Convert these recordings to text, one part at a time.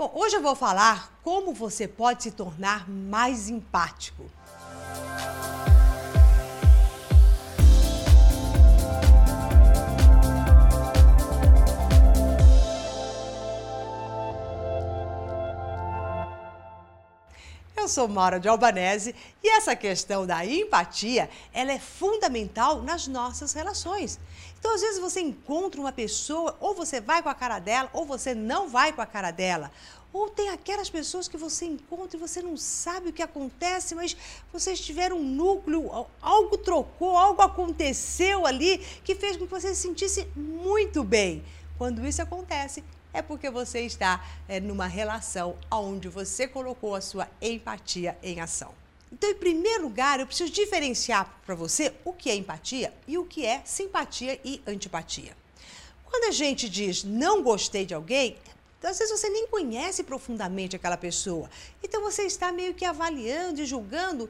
Bom, hoje eu vou falar como você pode se tornar mais empático. Eu sou Maura de Albanese e essa questão da empatia, ela é fundamental nas nossas relações. Então, às vezes você encontra uma pessoa, ou você vai com a cara dela, ou você não vai com a cara dela. Ou tem aquelas pessoas que você encontra e você não sabe o que acontece, mas vocês tiveram um núcleo, algo trocou, algo aconteceu ali que fez com que você se sentisse muito bem. Quando isso acontece, é porque você está é, numa relação onde você colocou a sua empatia em ação. Então, em primeiro lugar, eu preciso diferenciar para você o que é empatia e o que é simpatia e antipatia. Quando a gente diz não gostei de alguém, às vezes você nem conhece profundamente aquela pessoa. Então você está meio que avaliando e julgando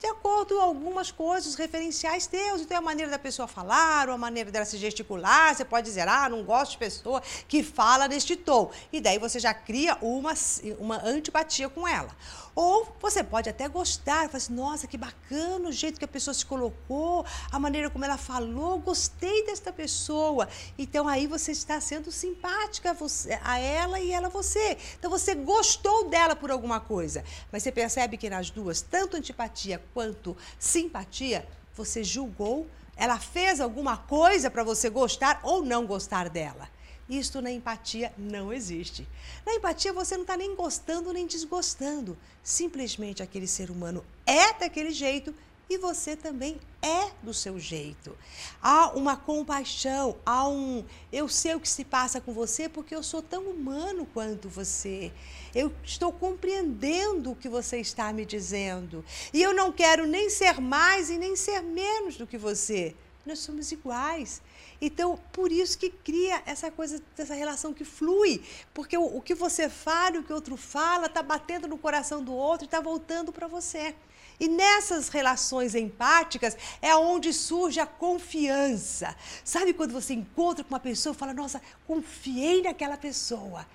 de acordo com algumas coisas referenciais teus. Então, é a maneira da pessoa falar, ou a maneira dela se gesticular. Você pode dizer, ah, não gosto de pessoa que fala neste tom. E daí você já cria uma, uma antipatia com ela. Ou você pode até gostar, falar assim, nossa, que bacana o jeito que a pessoa se colocou, a maneira como ela falou, gostei desta pessoa. Então aí você está sendo simpática a ela e ela a você. Então você gostou dela por alguma coisa. Mas você percebe que nas duas, tanto antipatia quanto simpatia, você julgou, ela fez alguma coisa para você gostar ou não gostar dela. Isto na empatia não existe. Na empatia você não está nem gostando nem desgostando. Simplesmente aquele ser humano é daquele jeito e você também é do seu jeito. Há uma compaixão, há um eu sei o que se passa com você porque eu sou tão humano quanto você. Eu estou compreendendo o que você está me dizendo. E eu não quero nem ser mais e nem ser menos do que você nós somos iguais. Então, por isso que cria essa coisa, essa relação que flui. Porque o, o que você fala, o que o outro fala, está batendo no coração do outro e está voltando para você. E nessas relações empáticas é onde surge a confiança. Sabe quando você encontra com uma pessoa e fala, nossa, confiei naquela pessoa.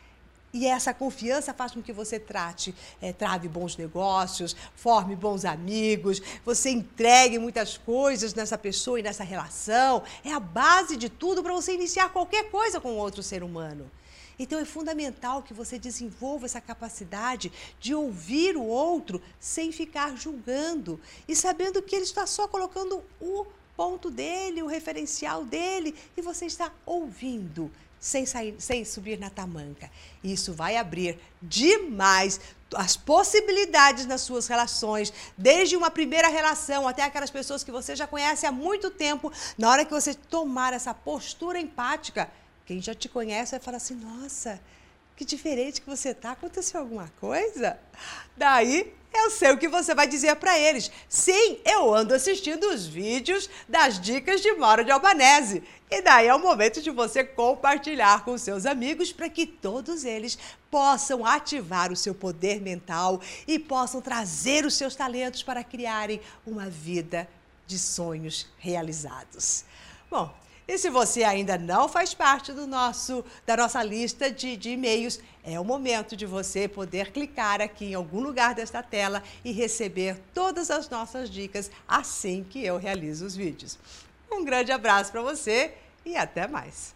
E essa confiança faz com que você trate, é, trave bons negócios, forme bons amigos, você entregue muitas coisas nessa pessoa e nessa relação. É a base de tudo para você iniciar qualquer coisa com outro ser humano. Então é fundamental que você desenvolva essa capacidade de ouvir o outro sem ficar julgando e sabendo que ele está só colocando o ponto dele, o referencial dele, e você está ouvindo sem, sair, sem subir na tamanca. Isso vai abrir demais as possibilidades nas suas relações, desde uma primeira relação até aquelas pessoas que você já conhece há muito tempo. Na hora que você tomar essa postura empática, quem já te conhece vai falar assim: nossa, que diferente que você tá. Aconteceu alguma coisa? Daí eu sei o que você vai dizer para eles. Sim, eu ando assistindo os vídeos das dicas de Mauro de Albanese. E daí é o momento de você compartilhar com seus amigos para que todos eles possam ativar o seu poder mental e possam trazer os seus talentos para criarem uma vida de sonhos realizados. Bom, e se você ainda não faz parte do nosso, da nossa lista de, de e-mails, é o momento de você poder clicar aqui em algum lugar desta tela e receber todas as nossas dicas assim que eu realizo os vídeos. Um grande abraço para você e até mais!